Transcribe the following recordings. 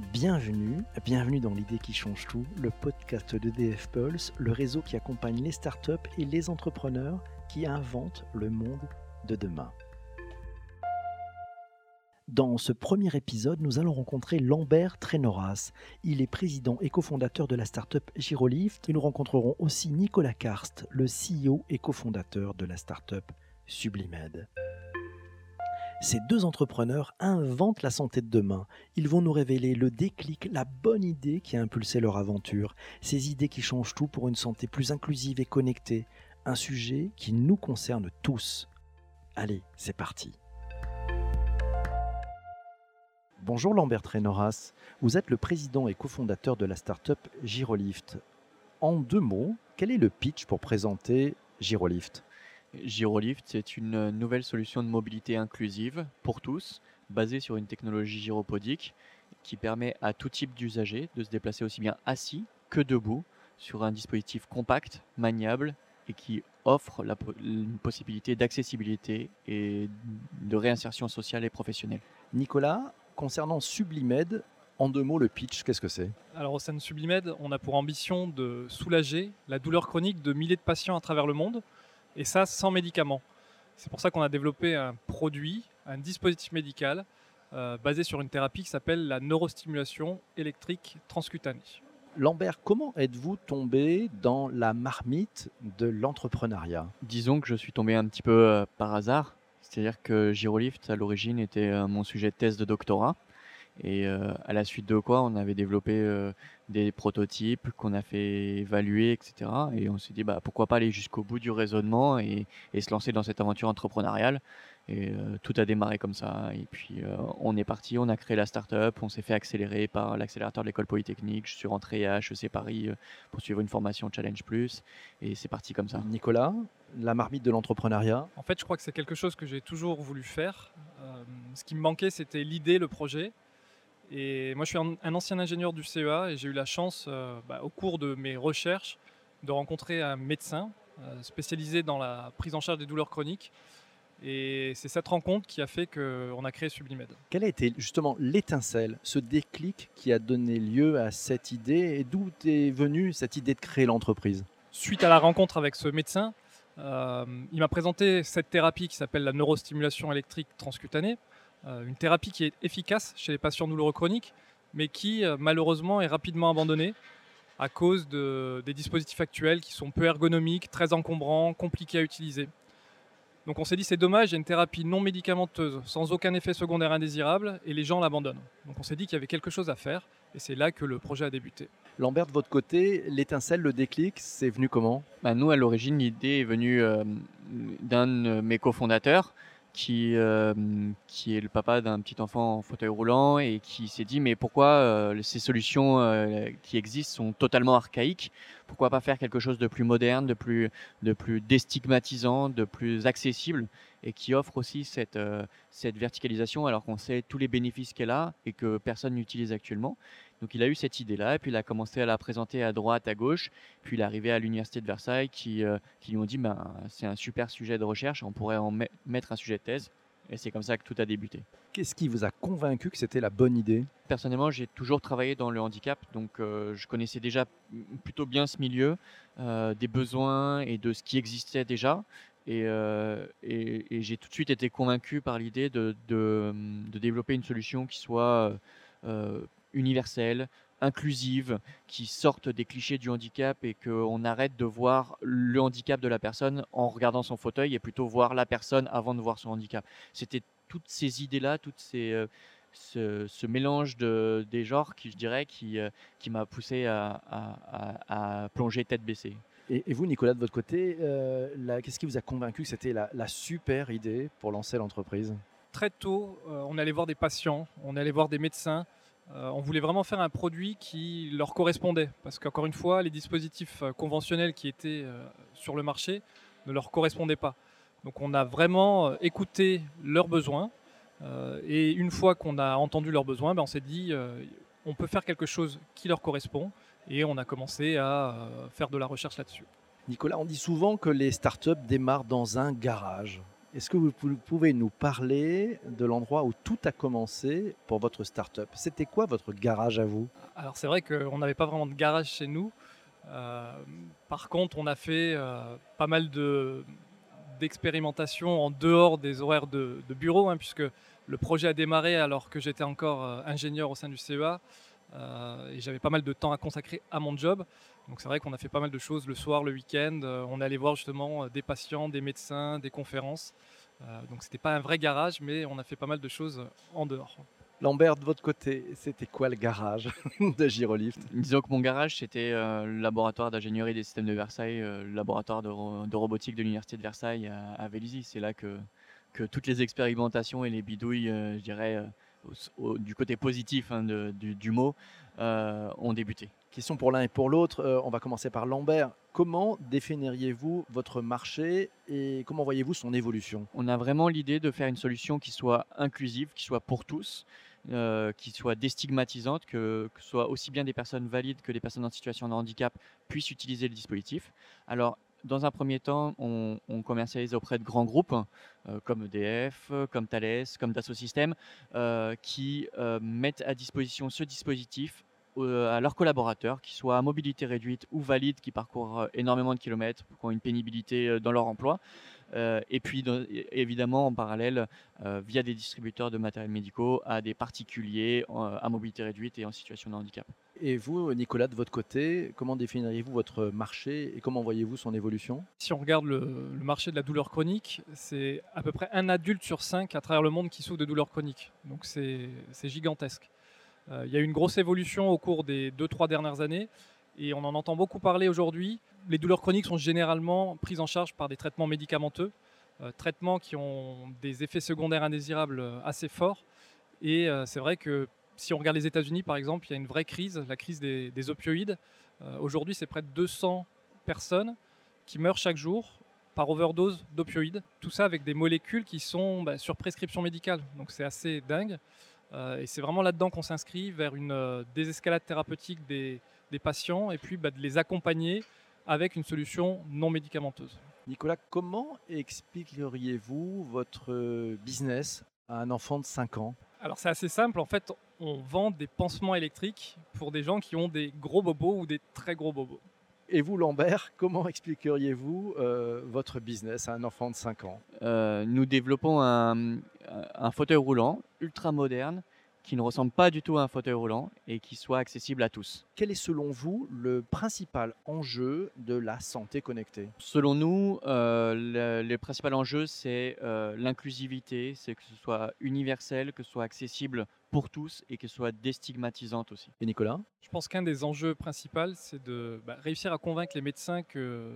Bienvenue, bienvenue dans l'idée qui change tout, le podcast de DF Pulse, le réseau qui accompagne les startups et les entrepreneurs qui inventent le monde de demain. Dans ce premier épisode, nous allons rencontrer Lambert Trenoras. Il est président et cofondateur de la startup Girolift. Nous rencontrerons aussi Nicolas Karst, le CEO et cofondateur de la startup Sublimed. Ces deux entrepreneurs inventent la santé de demain. Ils vont nous révéler le déclic, la bonne idée qui a impulsé leur aventure. Ces idées qui changent tout pour une santé plus inclusive et connectée. Un sujet qui nous concerne tous. Allez, c'est parti. Bonjour Lambert Trenoras, vous êtes le président et cofondateur de la startup Girolift. En deux mots, quel est le pitch pour présenter Girolift? Girolift, c'est une nouvelle solution de mobilité inclusive pour tous, basée sur une technologie gyropodique qui permet à tout type d'usager de se déplacer aussi bien assis que debout sur un dispositif compact, maniable et qui offre la une possibilité d'accessibilité et de réinsertion sociale et professionnelle. Nicolas, concernant Sublimed, en deux mots, le pitch, qu'est-ce que c'est? Alors au sein de Sublimed, on a pour ambition de soulager la douleur chronique de milliers de patients à travers le monde et ça sans médicaments. C'est pour ça qu'on a développé un produit, un dispositif médical euh, basé sur une thérapie qui s'appelle la neurostimulation électrique transcutanée. Lambert, comment êtes-vous tombé dans la marmite de l'entrepreneuriat? Disons que je suis tombé un petit peu euh, par hasard. C'est-à-dire que Girolift, à l'origine, était euh, mon sujet de thèse de doctorat. Et euh, à la suite de quoi, on avait développé euh, des prototypes qu'on a fait évaluer, etc. Et on s'est dit, bah, pourquoi pas aller jusqu'au bout du raisonnement et, se lancer dans cette aventure entrepreneuriale. Et euh, tout a démarré comme ça. Et puis on est parti, on a créé la start-up, on s'est fait accélérer par l'accélérateur de l'école polytechnique. Je suis rentré à HEC Paris pour suivre une formation Challenge Plus. Et c'est parti comme ça. Nicolas, la marmite de l'entrepreneuriat En fait, je crois que c'est quelque chose que j'ai toujours voulu faire. ce qui me manquait, c'était l'idée, le projet. Et moi, je suis un, ancien ingénieur du CEA et j'ai eu la chance, euh, bah, au cours de mes recherches, de rencontrer un médecin euh, spécialisé dans la prise en charge des douleurs chroniques. Et c'est cette rencontre qui a fait qu'on a créé Sublimed. Quelle a été justement l'étincelle, ce déclic qui a donné lieu à cette idée et d'où est venue cette idée de créer l'entreprise? Suite à la rencontre avec ce médecin, euh, il m'a présenté cette thérapie qui s'appelle la neurostimulation électrique transcutanée. Euh, une thérapie qui est efficace chez les patients douloureux chroniques, mais qui euh, malheureusement est rapidement abandonnée à cause des dispositifs actuels qui sont peu ergonomiques, très encombrants, compliqués à utiliser. Donc on s'est dit c'est dommage, il y a une thérapie non médicamenteuse, sans aucun effet secondaire indésirable, et les gens l'abandonnent. Donc on s'est dit qu'il y avait quelque chose à faire, et c'est là que le projet a débuté. Lambert, de votre côté, l'étincelle, le déclic, c'est venu comment? Bah, Nous, à l'origine, l'idée est venue euh, d'un de mes cofondateurs qui, euh, qui est le papa d'un petit enfant en fauteuil roulant et qui s'est dit mais pourquoi euh, ces solutions euh, qui existent sont totalement archaïques? Pourquoi pas faire quelque chose de plus moderne, de plus, de plus déstigmatisant, de plus accessible et qui offre aussi cette, cette verticalisation alors qu'on sait tous les bénéfices qu'elle a et que personne n'utilise actuellement? Donc il a eu cette idée-là, et puis il a commencé à la présenter à droite, à gauche, puis il est arrivé à l'université de Versailles qui, euh, qui lui ont dit ben, c'est un super sujet de recherche, on pourrait en mettre un sujet de thèse. Et c'est comme ça que tout a débuté. Qu'est-ce qui vous a convaincu que c'était la bonne idée? Personnellement, j'ai toujours travaillé dans le handicap, donc euh, je connaissais déjà plutôt bien ce milieu, euh, des besoins et de ce qui existait déjà. Et, et, j'ai tout de suite été convaincu par l'idée de, de, de, développer une solution qui soit universelle, inclusive, qui sortent des clichés du handicap et qu'on arrête de voir le handicap de la personne en regardant son fauteuil et plutôt voir la personne avant de voir son handicap. C'était toutes ces idées-là, toutes ces, euh, ce, mélange de, des genres qui, je dirais, qui, euh, qui m'a poussé à, plonger tête baissée. Et, vous, Nicolas, de votre côté, euh, qu'est-ce qui vous a convaincu que c'était la, la, super idée pour lancer l'entreprise? Très tôt, on allait voir des patients, on allait voir des médecins, euh, on voulait vraiment faire un produit qui leur correspondait. Parce qu'encore une fois, les dispositifs euh, conventionnels qui étaient euh, sur le marché ne leur correspondaient pas. Donc on a vraiment écouté leurs besoins. et une fois qu'on a entendu leurs besoins, ben, on s'est dit, on peut faire quelque chose qui leur correspond. Et on a commencé à faire de la recherche là-dessus. Nicolas, on dit souvent que les startups démarrent dans un garage. Est-ce que vous pouvez nous parler de l'endroit où tout a commencé pour votre start-up? C'était quoi votre garage à vous? Alors c'est vrai qu'on n'avait pas vraiment de garage chez nous. Euh, par contre, on a fait euh, pas mal de, d'expérimentation en dehors des horaires de, bureau, hein, puisque le projet a démarré alors que j'étais encore euh, ingénieur au sein du CEA et j'avais pas mal de temps à consacrer à mon job. Donc c'est vrai qu'on a fait pas mal de choses le soir, le week-end. Euh, on allait voir justement euh, des patients, des médecins, des conférences. Euh, donc c'était pas un vrai garage, mais on a fait pas mal de choses en dehors. Lambert, de votre côté, c'était quoi le garage de Girolift Disons que mon garage, c'était le laboratoire d'ingénierie des systèmes de Versailles, le laboratoire de, robotique de l'Université de Versailles à, Vélizy. C'est là que, que toutes les expérimentations et les bidouilles, je dirais, du côté positif hein, du, mot, ont débuté. Question pour l'un et pour l'autre. Euh, on va commencer par Lambert. Comment définiriez-vous votre marché et comment voyez-vous son évolution? On a vraiment l'idée de faire une solution qui soit inclusive, qui soit pour tous, euh, qui soit déstigmatisante, que, que, soit aussi bien des personnes valides que des personnes en situation de handicap puissent utiliser le dispositif. Alors, dans un premier temps, on, commercialise auprès de grands groupes euh, comme EDF, comme Thales, comme Dassault Systèmes, qui mettent à disposition ce dispositif à leurs collaborateurs, qu'ils soient à mobilité réduite ou valides, qui parcourent euh, énormément de kilomètres, qui ont une pénibilité euh, dans leur emploi. et puis, évidemment, en parallèle, via des distributeurs de matériel médicaux à des particuliers à mobilité réduite et en situation de handicap. Et vous, Nicolas, de votre côté, comment définiriez-vous votre marché et comment voyez-vous son évolution? Si on regarde le, le, marché de la douleur chronique, c'est à peu près un adulte sur cinq à travers le monde qui souffre de douleurs chroniques. Donc c'est gigantesque. Euh, il y a eu une grosse évolution au cours des 2-3 dernières années et on en entend beaucoup parler aujourd'hui. Les douleurs chroniques sont généralement prises en charge par des traitements médicamenteux, euh, traitements qui ont des effets secondaires indésirables euh, assez forts. Et c'est vrai que si on regarde les États-Unis, par exemple, il y a une vraie crise, la crise des, opioïdes. Aujourd'hui, c'est près de 200 personnes qui meurent chaque jour par overdose d'opioïdes. Tout ça avec des molécules qui sont bah, sur prescription médicale. Donc c'est assez dingue. Euh, et c'est vraiment là-dedans qu'on s'inscrit vers une euh, désescalade thérapeutique des, patients et puis bah, de les accompagner avec une solution non médicamenteuse. Nicolas, comment expliqueriez-vous votre business à un enfant de 5 ans? Alors c'est assez simple, en fait on vend des pansements électriques pour des gens qui ont des gros bobos ou des très gros bobos. Et vous, Lambert, comment expliqueriez-vous euh, votre business à un enfant de 5 ans? Nous développons un, un fauteuil roulant ultra moderne qui ne ressemble pas du tout à un fauteuil roulant et qui soit accessible à tous. Quel est selon vous le principal enjeu de la santé connectée? Selon nous, euh, le, principal enjeu, c'est euh, l'inclusivité, c'est que ce soit universel, que ce soit accessible pour tous et que ce soit déstigmatisante aussi. Et Nicolas? Je pense qu'un des enjeux principaux, c'est de bah, réussir à convaincre les médecins que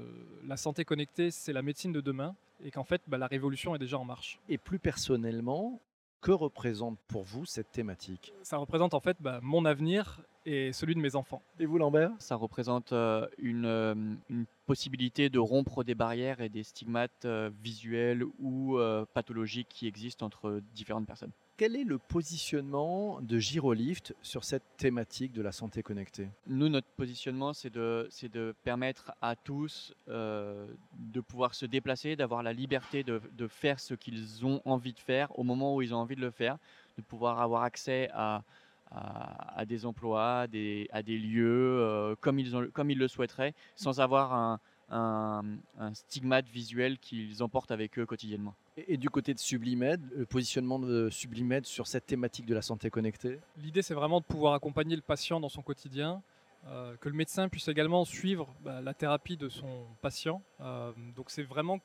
la santé connectée, c'est la médecine de demain et qu'en fait, bah, la révolution est déjà en marche. Et plus personnellement, que représente pour vous cette thématique? Ça représente en fait bah, mon avenir et celui de mes enfants. Et vous Lambert? Ça représente euh, une, euh, une, possibilité de rompre des barrières et des stigmates euh, visuels ou pathologiques qui existent entre différentes personnes. Quel est le positionnement de Girolift sur cette thématique de la santé connectée? Nous, notre positionnement, c'est de, permettre à tous euh, de pouvoir se déplacer, d'avoir la liberté de, faire ce qu'ils ont envie de faire au moment où ils ont envie de le faire, de pouvoir avoir accès à, des emplois, à des, lieux euh, comme ils le souhaiteraient, sans avoir un, un, stigmate visuel qu'ils emportent avec eux quotidiennement. Et, du côté de Sublimed, le positionnement de Sublimed sur cette thématique de la santé connectée? L'idée, c'est vraiment de pouvoir accompagner le patient dans son quotidien, euh, que le médecin puisse également suivre bah, la thérapie de son patient. Euh, donc c'est vraiment,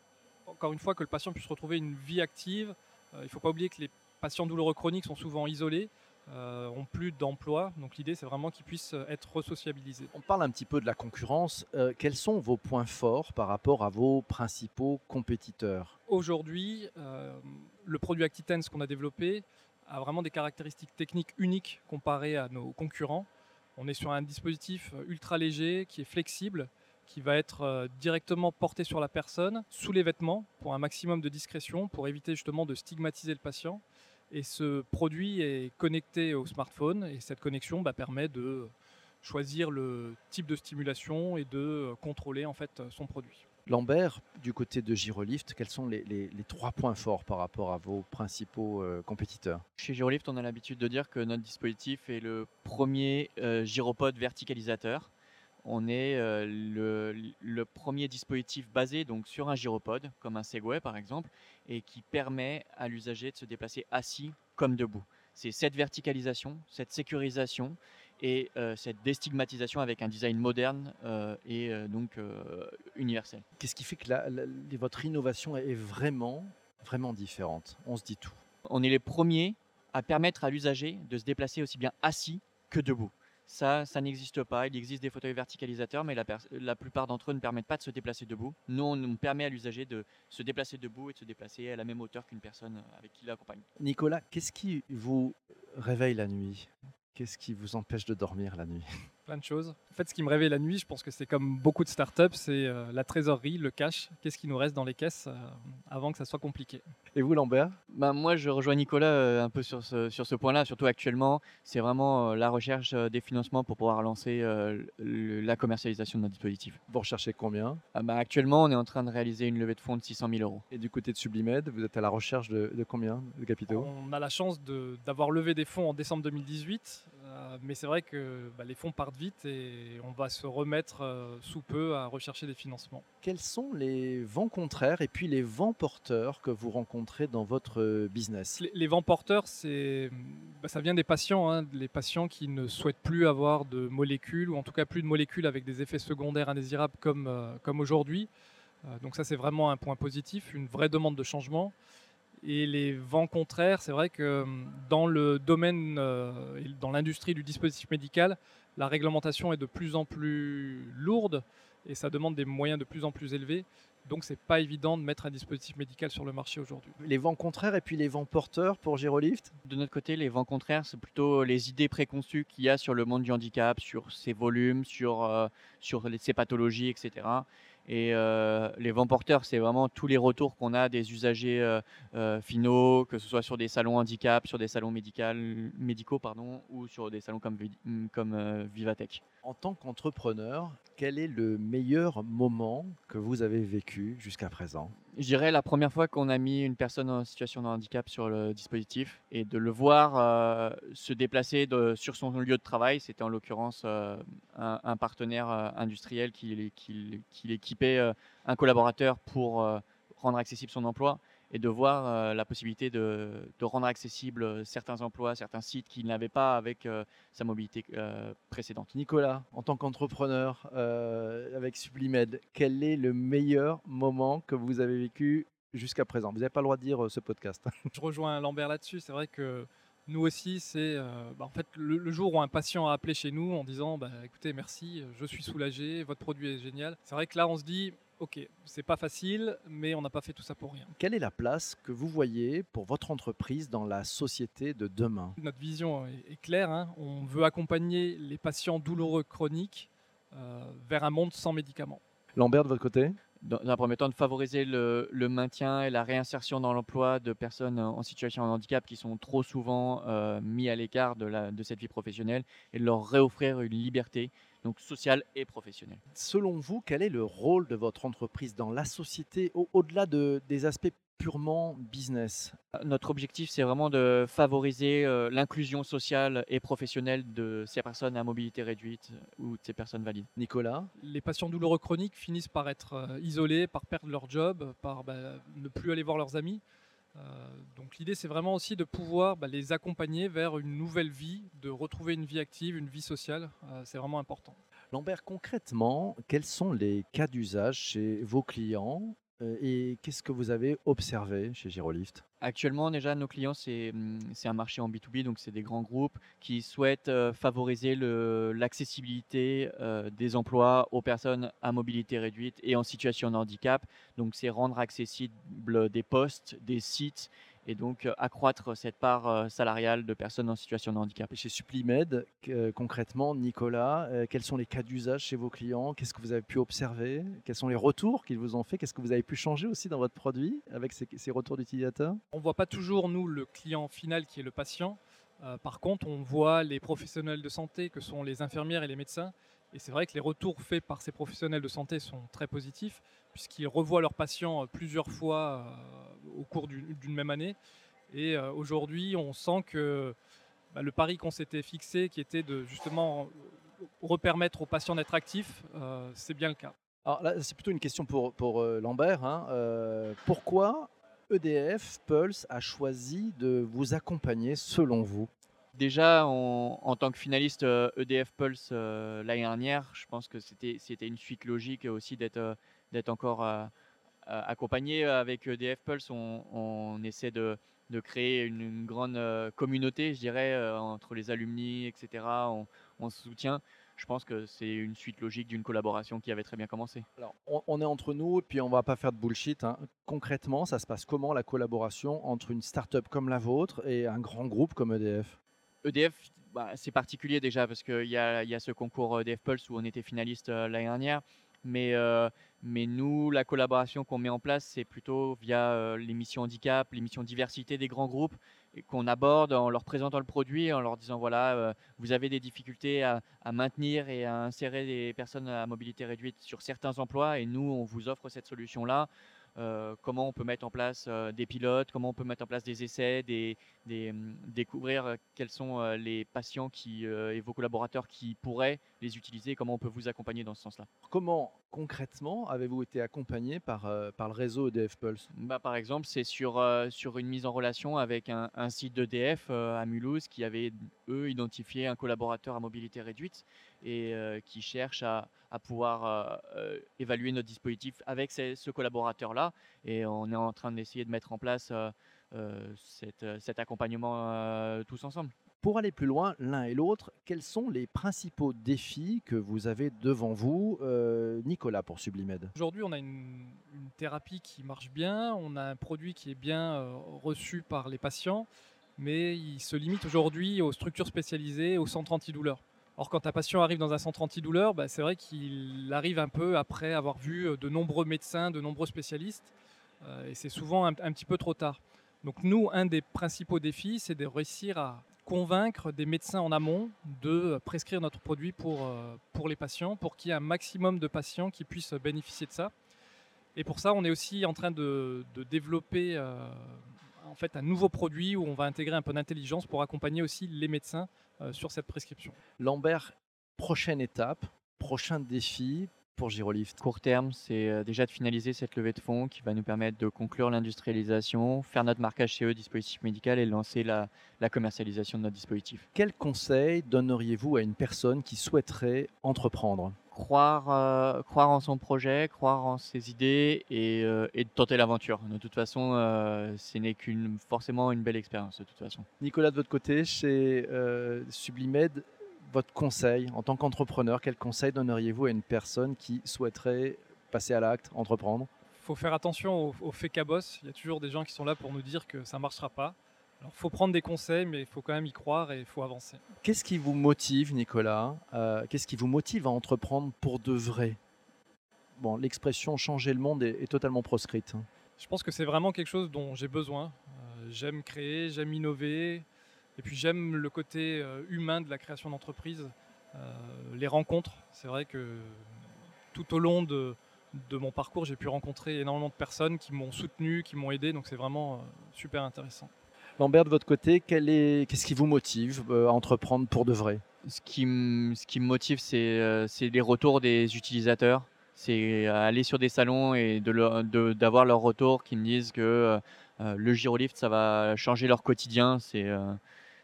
encore une fois, que le patient puisse retrouver une vie active. Euh, il ne faut pas oublier que les patients douloureux chroniques sont souvent isolés. Euh, ont plus d'emploi. Donc l'idée, c'est vraiment qu'ils puissent euh, être resociabilisés. On parle un petit peu de la concurrence. Euh, quels sont vos points forts par rapport à vos principaux compétiteurs? Aujourd'hui, le produit Actitense qu'on a développé a vraiment des caractéristiques techniques uniques comparées à nos concurrents. On est sur un dispositif ultra léger qui est flexible, qui va être directement porté sur la personne sous les vêtements pour un maximum de discrétion, pour éviter justement de stigmatiser le patient. Et ce produit est connecté au smartphone et cette connexion bah, permet de, choisir le type de stimulation et de contrôler en fait son produit. Lambert, du côté de Girolift, quels sont les, trois points forts par rapport à vos principaux compétiteurs? Chez Girolift, on a l'habitude de dire que notre dispositif est le premier gyropode verticalisateur. On est le, le, premier dispositif basé donc sur un gyropode, comme un Segway par exemple, et qui permet à l'usager de se déplacer assis comme debout. C'est cette verticalisation, cette sécurisation et cette déstigmatisation avec un design moderne et donc universel. Qu'est-ce qui fait que votre innovation est vraiment, vraiment différente? On se dit tout. On est les premiers à permettre à l'usager de se déplacer aussi bien assis que debout. Ça, ça n'existe pas. Il existe des fauteuils verticalisateurs, mais la, plupart d'entre eux ne permettent pas de se déplacer debout. Nous, on permet à l'usager de se déplacer debout et de se déplacer à la même hauteur qu'une personne avec qui il l'accompagne. Nicolas, qu'est-ce qui vous réveille la nuit? Qu'est-ce qui vous empêche de dormir la nuit? Plein de choses. En fait, ce qui me réveille la nuit, je pense que c'est comme beaucoup de startups, c'est euh, la trésorerie, le cash. Qu'est-ce qui nous reste dans les caisses euh, avant que ça soit compliqué? Et vous, Lambert? Bah, Moi, je rejoins Nicolas euh, un peu sur ce, sur ce point-là. Surtout actuellement, c'est vraiment la recherche des financements pour pouvoir lancer la commercialisation de notre dispositif. Vous recherchez combien? Bah, Actuellement, on est en train de réaliser une levée de fonds de 600 000 euros. Et du côté de Sublimed, vous êtes à la recherche de, de combien de capitaux? On a la chance d'avoir levé des fonds en décembre 2018 euh, mais c'est vrai que bah, les fonds partent vite et on va se remettre euh, sous peu à rechercher des financements. Quels sont les vents contraires et puis les vents porteurs que vous rencontrez dans votre business? Les, vents porteurs, bah, ça vient des patients, hein, les patients qui ne souhaitent plus avoir de molécules ou en tout cas plus de molécules avec des effets secondaires indésirables comme, euh, comme aujourd'hui. donc ça c'est vraiment un point positif, une vraie demande de changement. Et les vents contraires, c'est vrai que hum, dans le domaine, euh, dans l'industrie du dispositif médical, la réglementation est de plus en plus lourde et ça demande des moyens de plus en plus élevés. Donc c'est pas évident de mettre un dispositif médical sur le marché aujourd'hui. Les vents contraires et puis les vents porteurs pour Gyrolift? De notre côté, les vents contraires, c'est plutôt les idées préconçues qu'il y a sur le monde du handicap, sur ses volumes, sur, euh, sur ses pathologies, etc. Et euh, les vents porteurs, c'est vraiment tous les retours qu'on a des usagers euh, euh, finaux, que ce soit sur des salons handicap, sur des salons médicaux pardon, ou sur des salons comme, comme Vivatech. En tant qu'entrepreneur, quel est le meilleur moment que vous avez vécu jusqu'à présent? Je dirais la première fois qu'on a mis une personne en situation de handicap sur le dispositif et de le voir euh, se déplacer sur son lieu de travail. C'était en l'occurrence euh, un, partenaire euh, industriel qui, qui équipait un collaborateur pour rendre accessible son emploi et de voir euh, la possibilité de, rendre accessible certains emplois, certains sites qu'il n'avait pas avec euh, sa mobilité précédente. Nicolas, en tant qu'entrepreneur avec Sublimed, quel est le meilleur moment que vous avez vécu jusqu'à présent? Vous n'avez pas le droit de dire ce podcast. Je rejoins Lambert là-dessus. C'est vrai que nous aussi, c'est bah, en fait le, jour où un patient a appelé chez nous en disant bah, écoutez, merci, je suis soulagé, votre produit est génial. C'est vrai que là, on se dit ok, c'est pas facile, mais on n'a pas fait tout ça pour rien. Quelle est la place que vous voyez pour votre entreprise dans la société de demain? Notre vision est, claire. Hein. On veut accompagner les patients douloureux chroniques euh, vers un monde sans médicaments. Lambert, de votre côté? Dans un premier temps, de favoriser le, maintien et la réinsertion dans l'emploi de personnes en situation de handicap qui sont trop souvent euh, mis à l'écart de, de cette vie professionnelle et de leur réoffrir une liberté donc sociale et professionnelle. Selon vous, quel est le rôle de votre entreprise dans la société au-delà de, des aspects purement business? Notre objectif, c'est vraiment de favoriser euh, l'inclusion sociale et professionnelle de ces personnes à mobilité réduite ou de ces personnes valides. Nicolas? Les patients douloureux chroniques finissent par être euh, isolés, par perdre leur job, par bah, ne plus aller voir leurs amis. Euh, donc l'idée, c'est vraiment aussi de pouvoir bah, les accompagner vers une nouvelle vie, de retrouver une vie active, une vie sociale. Euh, c'est vraiment important. Lambert, concrètement, quels sont les cas d'usage chez vos clients euh, et qu'est-ce que vous avez observé chez Girolift? Actuellement, déjà, nos clients, c'est hum, un marché en B2B, donc c'est des grands groupes qui souhaitent euh, favoriser l'accessibilité euh, des emplois aux personnes à mobilité réduite et en situation de handicap. Donc, c'est rendre accessible des postes, des sites et donc accroître cette part salariale de personnes en situation de handicap. chez Suplimed, concrètement, Nicolas, quels sont les cas d'usage chez vos clients? Qu'est-ce que vous avez pu observer? Quels sont les retours qu'ils vous ont fait? Qu'est-ce que vous avez pu changer aussi dans votre produit avec ces, retours d'utilisateurs? On ne voit pas toujours, nous, le client final qui est le patient. par contre, on voit les professionnels de santé, que sont les infirmières et les médecins, et c'est vrai que les retours faits par ces professionnels de santé sont très positifs, puisqu'ils revoient leurs patients plusieurs fois au cours d'une même année. Et aujourd'hui, on sent que bah, le pari qu'on s'était fixé, qui était de justement repermettre aux patients d'être actifs, euh, c'est bien le cas. Alors là, c'est plutôt une question pour, euh, Lambert. Hein. Euh, pourquoi EDF Pulse a choisi de vous accompagner selon vous? Déjà, en tant que finaliste EDF e Pulse l'année dernière, je pense que c'était une suite logique aussi d'être encore accompagné avec EDF Pulse. on essaie de, de créer une, grande euh, communauté, je dirais, euh, entre les alumni, etc. On, se soutient. Je pense que c'est une suite logique d'une collaboration qui avait très bien commencé. On, est entre nous, et puis on va pas faire de bullshit. Hein. Concrètement, ça se passe comment la collaboration entre une start-up comme la vôtre et un grand groupe comme EDF EDF, bah, c'est particulier déjà parce qu'il y a, y a, ce concours EDF Pulse où on était finaliste euh, l'année dernière. Mais, euh, mais nous, la collaboration qu'on met en place, c'est plutôt via euh, l'émission handicap, l'émission diversité des grands groupes, qu'on aborde en leur présentant le produit, en leur disant voilà, euh, vous avez des difficultés à, maintenir et à insérer des personnes à mobilité réduite sur certains emplois, et nous, on vous offre cette solution-là. Euh, comment on peut mettre en place euh, des pilotes, comment on peut mettre en place des essais, des, hum, découvrir euh, quels sont les patients qui, et vos collaborateurs qui pourraient les utiliser, comment on peut vous accompagner dans ce sens-là? Comment concrètement avez-vous été accompagné par, par le réseau EDF Pulse? Bah, Par exemple, c'est sur, sur une mise en relation avec un, un site d'EDF à Mulhouse qui avait, eux, identifié un collaborateur à mobilité réduite et qui cherche à, à pouvoir évaluer notre dispositif avec ce collaborateur-là. Et on est en train d'essayer de mettre en place cet accompagnement tous ensemble. Pour aller plus loin, l'un et l'autre, quels sont les principaux défis que vous avez devant vous, Nicolas, pour Sublimed? Aujourd'hui, on a une, thérapie qui marche bien, on a un produit qui est bien reçu par les patients, mais il se limite aujourd'hui aux structures spécialisées, aux centres antidouleurs. Or, quand un patient arrive dans un centre antidouleur, bah, c'est vrai qu'il arrive un peu après avoir vu euh, de nombreux médecins, de nombreux spécialistes, euh, et c'est souvent un, petit peu trop tard. Donc nous, un des principaux défis, c'est de réussir à convaincre des médecins en amont de prescrire notre produit pour, euh, pour les patients, pour qu'il y ait un maximum de patients qui puissent bénéficier de ça. Et pour ça, on est aussi en train de, développer en fait un nouveau produit où on va intégrer un peu d'intelligence pour accompagner aussi les médecins euh, sur cette prescription. Lambert, prochaine étape, prochain défi pour Girolift Court terme, c'est euh, déjà de finaliser cette levée de fonds qui va nous permettre de conclure l'industrialisation, faire notre marquage CE dispositif médical et lancer la, commercialisation de notre dispositif. Quel conseil donneriez-vous à une personne qui souhaiterait entreprendre? Croire, euh, croire en son projet, croire en ses idées et, et de tenter l'aventure. De toute façon, ce n'est qu'une forcément une belle expérience de toute façon. Nicolas, de votre côté, chez Sublimed, votre conseil en tant qu'entrepreneur Quel conseil donneriez-vous à une personne qui souhaiterait passer à l'acte, entreprendre? Il faut faire attention au, fait cabosse. Il y a toujours des gens qui sont là pour nous dire que ça ne marchera pas. Alors, il faut prendre des conseils, mais il faut quand même y croire et il faut avancer. Qu'est-ce qui vous motive, Nicolas? Euh, Qu'est-ce qui vous motive à entreprendre pour de vrai? Bon, l'expression changer le monde est, totalement proscrite. Hein. Je pense que c'est vraiment quelque chose dont j'ai besoin. Euh, j'aime créer, j'aime innover, et puis j'aime le côté euh, humain de la création d'entreprise, euh, les rencontres. C'est vrai que tout au long de, mon parcours, j'ai pu rencontrer énormément de personnes qui m'ont soutenu, qui m'ont aidé, donc c'est vraiment euh, super intéressant. Lambert, de votre côté, qu'est-ce qui vous motive à entreprendre pour de vrai? Ce qui, ce qui, me motive, c'est les retours des utilisateurs. C'est aller sur des salons et d'avoir de, leur retour qui me disent que le Girolift, ça va changer leur quotidien. C'est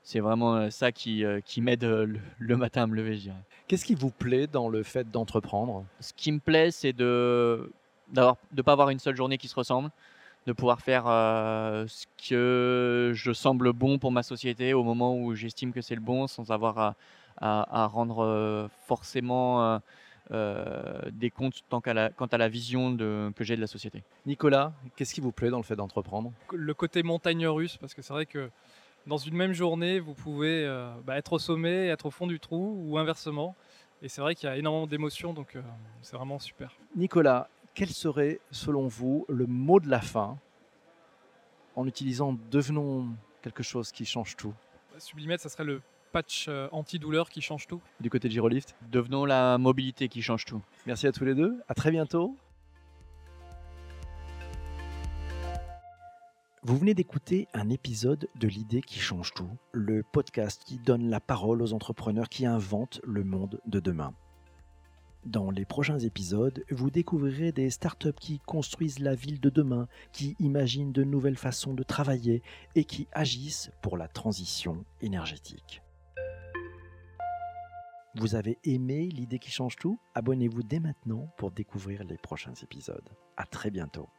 c'est vraiment euh, ça qui, euh, qui m'aide euh, le, matin à me lever, je dirais. Qu'est-ce qui vous plaît dans le fait d'entreprendre? Ce qui me plaît, c'est de ne pas avoir une seule journée qui se ressemble, de pouvoir faire ce que je semble bon pour ma société au moment où j'estime que c'est le bon, sans avoir à, à, rendre forcément des comptes tant la, quant à la vision de, que j'ai de la société. Nicolas, qu'est-ce qui vous plaît dans le fait d'entreprendre? Le côté montagne russe, parce que c'est vrai que dans une même journée, vous pouvez euh, bah, être au sommet, être au fond du trou ou inversement. Et c'est vrai qu'il y a énormément d'émotions, donc euh, c'est vraiment super. Nicolas, quel serait selon vous le mot de la fin en utilisant devenons quelque chose qui change tout? Sublimed, ça serait le patch euh, anti-douleur qui change tout. Du côté de Girolift Devenons la mobilité qui change tout. Merci à tous les deux. À très bientôt. Vous venez d'écouter un épisode de L'idée qui change tout, le podcast qui donne la parole aux entrepreneurs qui inventent le monde de demain. Dans les prochains épisodes, vous découvrirez des startups qui construisent la ville de demain, qui imaginent de nouvelles façons de travailler et qui agissent pour la transition énergétique. Vous avez aimé l'idée qui change tout? Abonnez-vous dès maintenant pour découvrir les prochains épisodes. À très bientôt.